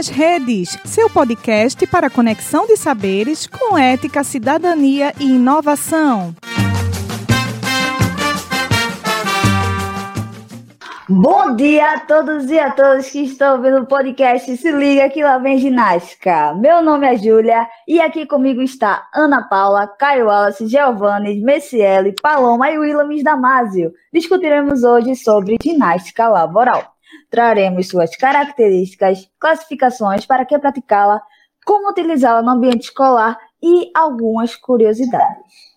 nas Redes, seu podcast para conexão de saberes com ética, cidadania e inovação. Bom dia a todos e a todas que estão ouvindo o podcast Se Liga que lá vem ginástica. Meu nome é Júlia e aqui comigo está Ana Paula, Caio Wallace, Giovanni, Messiele, Paloma e Willamis Damasio. Discutiremos hoje sobre ginástica laboral. Traremos suas características, classificações para que praticá-la, como utilizá-la no ambiente escolar e algumas curiosidades.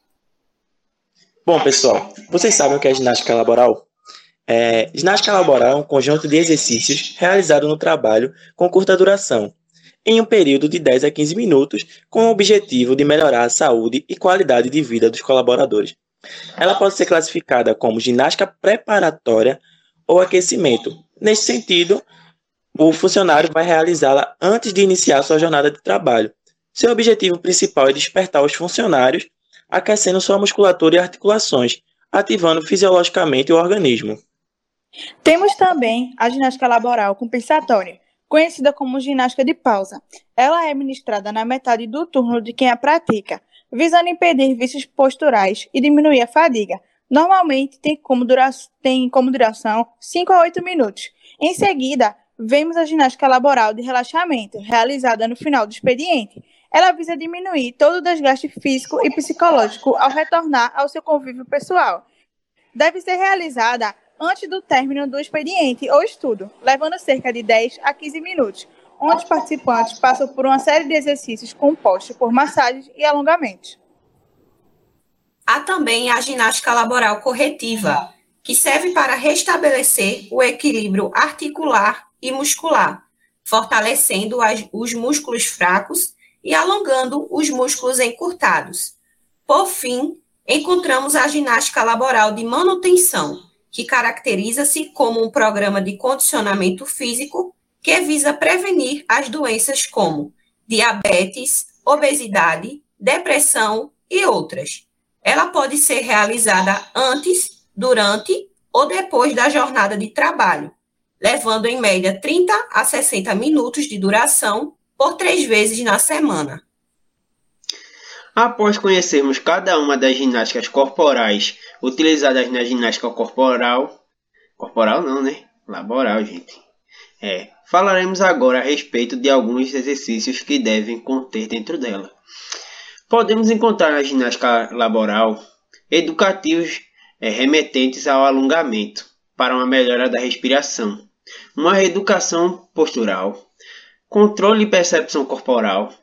Bom, pessoal, vocês sabem o que é ginástica laboral? É, ginástica laboral é um conjunto de exercícios realizado no trabalho com curta duração, em um período de 10 a 15 minutos, com o objetivo de melhorar a saúde e qualidade de vida dos colaboradores. Ela pode ser classificada como ginástica preparatória ou aquecimento. Nesse sentido, o funcionário vai realizá-la antes de iniciar sua jornada de trabalho. Seu objetivo principal é despertar os funcionários, aquecendo sua musculatura e articulações, ativando fisiologicamente o organismo. Temos também a ginástica laboral compensatória, conhecida como ginástica de pausa. Ela é ministrada na metade do turno de quem a pratica, visando impedir vícios posturais e diminuir a fadiga. Normalmente tem como, dura tem como duração 5 a 8 minutos. Em seguida, vemos a ginástica laboral de relaxamento, realizada no final do expediente. Ela visa diminuir todo o desgaste físico e psicológico ao retornar ao seu convívio pessoal. Deve ser realizada antes do término do expediente ou estudo, levando cerca de 10 a 15 minutos, onde os participantes passam por uma série de exercícios compostos por massagens e alongamentos. Também a ginástica laboral corretiva, que serve para restabelecer o equilíbrio articular e muscular, fortalecendo as, os músculos fracos e alongando os músculos encurtados. Por fim, encontramos a ginástica laboral de manutenção, que caracteriza-se como um programa de condicionamento físico que visa prevenir as doenças como diabetes, obesidade, depressão e outras. Ela pode ser realizada antes, durante ou depois da jornada de trabalho, levando em média 30 a 60 minutos de duração por três vezes na semana. Após conhecermos cada uma das ginásticas corporais utilizadas na ginástica corporal, corporal não, né? Laboral, gente. É, falaremos agora a respeito de alguns exercícios que devem conter dentro dela. Podemos encontrar na ginástica laboral educativos é, remetentes ao alongamento para uma melhora da respiração, uma reeducação postural, controle e percepção corporal,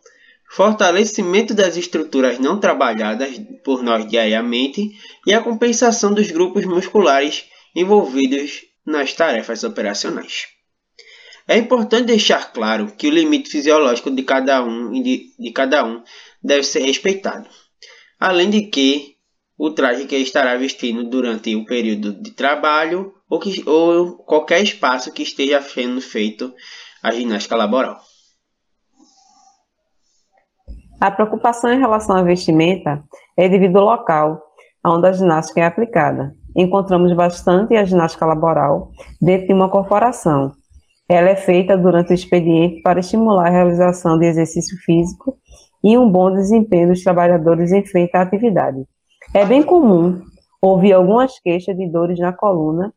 fortalecimento das estruturas não trabalhadas por nós diariamente e a compensação dos grupos musculares envolvidos nas tarefas operacionais. É importante deixar claro que o limite fisiológico de cada um, de, de cada um deve ser respeitado, além de que o traje que estará vestindo durante o período de trabalho ou, que, ou qualquer espaço que esteja sendo feito a ginástica laboral. A preocupação em relação à vestimenta é devido ao local onde a ginástica é aplicada. Encontramos bastante a ginástica laboral dentro de uma corporação. Ela é feita durante o expediente para estimular a realização de exercício físico e um bom desempenho dos trabalhadores em frente à atividade. É bem comum ouvir algumas queixas de dores na coluna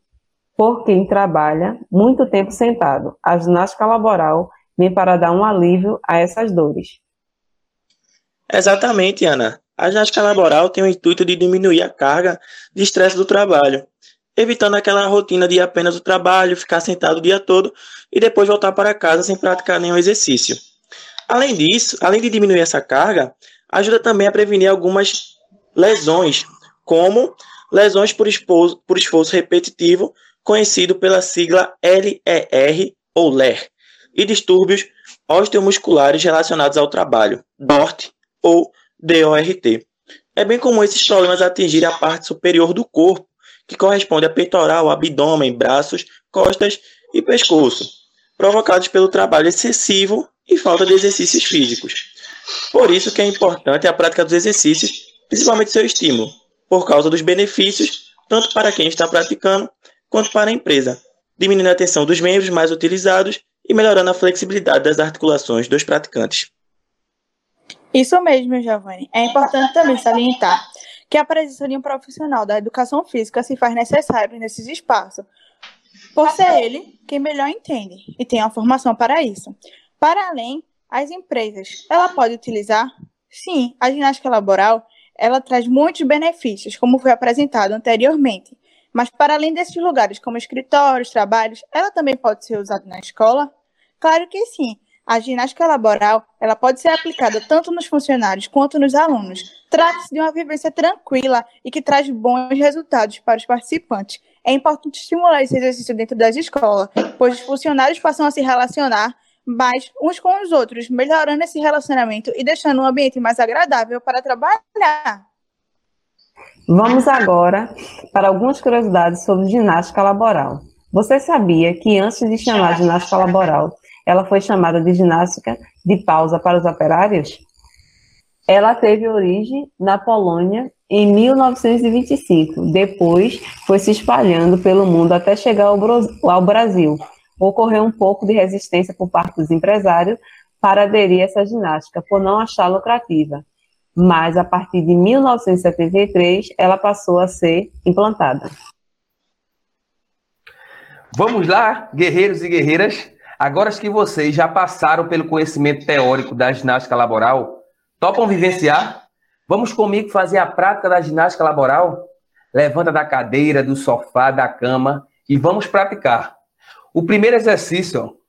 por quem trabalha muito tempo sentado. A ginástica laboral vem para dar um alívio a essas dores. Exatamente, Ana. A ginástica laboral tem o intuito de diminuir a carga de estresse do trabalho, evitando aquela rotina de apenas o trabalho, ficar sentado o dia todo e depois voltar para casa sem praticar nenhum exercício. Além disso, além de diminuir essa carga, ajuda também a prevenir algumas lesões, como lesões por, por esforço repetitivo, conhecido pela sigla LER ou LER, e distúrbios osteomusculares relacionados ao trabalho, DORT ou DORT. É bem comum esses problemas atingirem a parte superior do corpo, que corresponde a peitoral, abdômen, braços, costas e pescoço, provocados pelo trabalho excessivo e falta de exercícios físicos. Por isso que é importante a prática dos exercícios, principalmente seu estímulo, por causa dos benefícios, tanto para quem está praticando quanto para a empresa, diminuindo a tensão dos membros mais utilizados e melhorando a flexibilidade das articulações dos praticantes. Isso mesmo, Giovanni. É importante também salientar que a presença de um profissional da educação física se faz necessário nesses espaços, por ser ele quem melhor entende e tem a formação para isso. Para além, as empresas, ela pode utilizar? Sim, a ginástica laboral, ela traz muitos benefícios, como foi apresentado anteriormente. Mas para além desses lugares, como escritórios, trabalhos, ela também pode ser usada na escola? Claro que sim. A ginástica laboral, ela pode ser aplicada tanto nos funcionários quanto nos alunos. Trata-se de uma vivência tranquila e que traz bons resultados para os participantes. É importante estimular esse exercício dentro das escolas, pois os funcionários passam a se relacionar mais uns com os outros, melhorando esse relacionamento e deixando um ambiente mais agradável para trabalhar. Vamos agora para algumas curiosidades sobre ginástica laboral. Você sabia que antes de chamar ginástica laboral, ela foi chamada de ginástica de pausa para os operários? Ela teve origem na Polônia em 1925. Depois foi se espalhando pelo mundo até chegar ao Brasil. Ocorreu um pouco de resistência por parte dos empresários para aderir a essa ginástica, por não achar lucrativa. Mas a partir de 1973 ela passou a ser implantada. Vamos lá, guerreiros e guerreiras. Agora que vocês já passaram pelo conhecimento teórico da ginástica laboral, topam vivenciar? Vamos comigo fazer a prática da ginástica laboral? Levanta da cadeira, do sofá, da cama e vamos praticar. O primeiro exercício,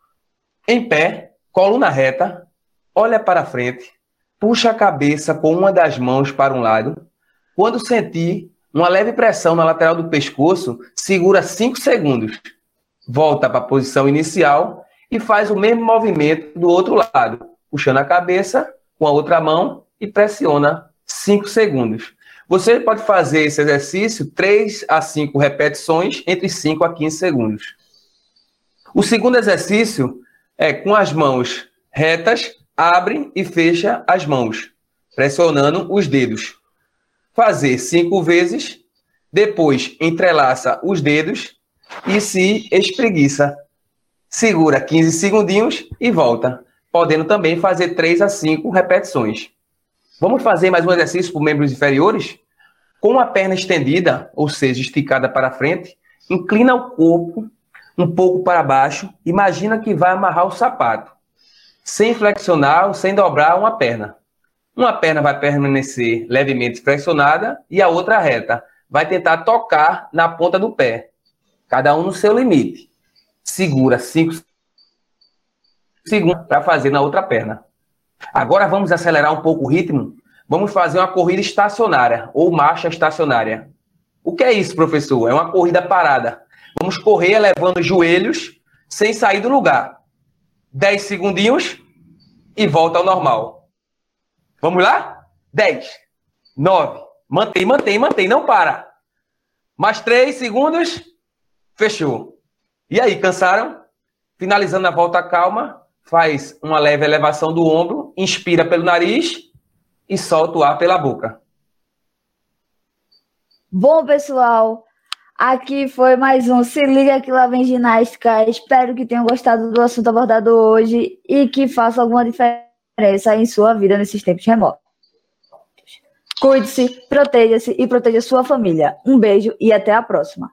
em pé, coluna reta, olha para frente, puxa a cabeça com uma das mãos para um lado. Quando sentir uma leve pressão na lateral do pescoço, segura 5 segundos. Volta para a posição inicial e faz o mesmo movimento do outro lado, puxando a cabeça com a outra mão e pressiona 5 segundos. Você pode fazer esse exercício 3 a 5 repetições entre 5 a 15 segundos. O segundo exercício é com as mãos retas, abre e fecha as mãos, pressionando os dedos. Fazer cinco vezes, depois entrelaça os dedos e se espreguiça. Segura 15 segundinhos e volta, podendo também fazer 3 a 5 repetições. Vamos fazer mais um exercício para membros inferiores? Com a perna estendida, ou seja, esticada para frente, inclina o corpo um pouco para baixo, imagina que vai amarrar o sapato, sem flexionar ou sem dobrar uma perna. Uma perna vai permanecer levemente flexionada e a outra reta. Vai tentar tocar na ponta do pé, cada um no seu limite. Segura 5 segundos para fazer na outra perna. Agora vamos acelerar um pouco o ritmo. Vamos fazer uma corrida estacionária ou marcha estacionária. O que é isso, professor? É uma corrida parada. Vamos correr elevando os joelhos sem sair do lugar. 10 segundinhos e volta ao normal. Vamos lá? 10, 9, mantém, mantém, mantém, não para. Mais 3 segundos, fechou. E aí, cansaram? Finalizando a volta calma, faz uma leve elevação do ombro, inspira pelo nariz e solta o ar pela boca. Bom, pessoal, Aqui foi mais um Se Liga que lá vem ginástica. Espero que tenham gostado do assunto abordado hoje e que faça alguma diferença em sua vida nesses tempos remotos. Cuide-se, proteja-se e proteja sua família. Um beijo e até a próxima.